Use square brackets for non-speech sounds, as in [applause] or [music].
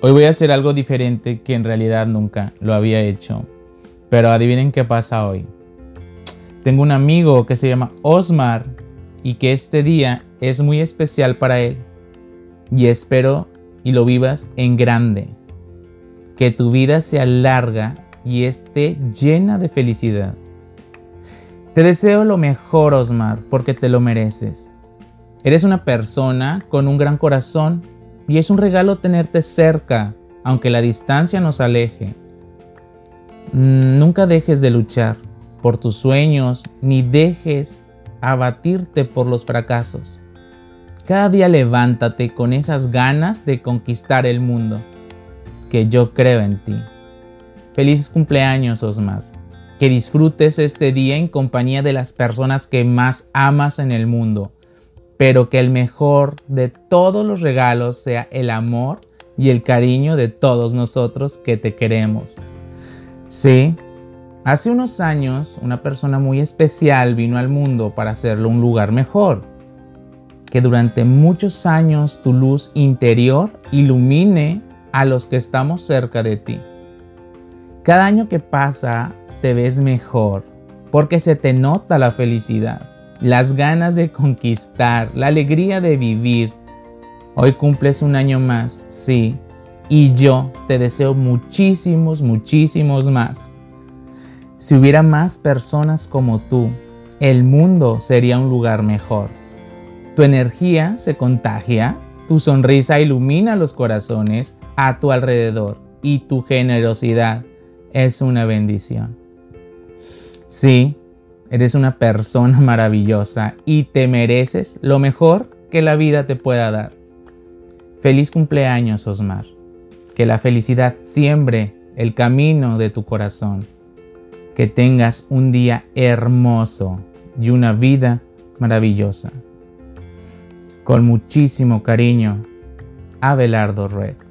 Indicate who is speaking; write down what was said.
Speaker 1: Hoy voy a hacer algo diferente que en realidad nunca lo había hecho. Pero adivinen qué pasa hoy. Tengo un amigo que se llama Osmar y que este día es muy especial para él. Y espero y lo vivas en grande. Que tu vida sea larga y esté llena de felicidad. Te deseo lo mejor, Osmar, porque te lo mereces. Eres una persona con un gran corazón y es un regalo tenerte cerca, aunque la distancia nos aleje. Mm, nunca dejes de luchar por tus sueños ni dejes abatirte por los fracasos. Cada día levántate con esas ganas de conquistar el mundo, que yo creo en ti. Felices cumpleaños, Osmar. Que disfrutes este día en compañía de las personas que más amas en el mundo, pero que el mejor de todos los regalos sea el amor y el cariño de todos nosotros que te queremos. Sí, hace unos años una persona muy especial vino al mundo para hacerlo un lugar mejor que durante muchos años tu luz interior ilumine a los que estamos cerca de ti. Cada año que pasa te ves mejor porque se te nota la felicidad, las ganas de conquistar, la alegría de vivir. Hoy cumples un año más, sí, y yo te deseo muchísimos, muchísimos más. Si hubiera más personas como tú, el mundo sería un lugar mejor. Tu energía se contagia, tu sonrisa ilumina los corazones a tu alrededor y tu generosidad es una bendición. Sí, eres una persona [laughs] maravillosa y te mereces lo mejor que la vida te pueda dar. Feliz cumpleaños, Osmar. Que la felicidad siembre el camino de tu corazón. Que tengas un día hermoso y una vida maravillosa. Con muchísimo cariño, Abelardo Red.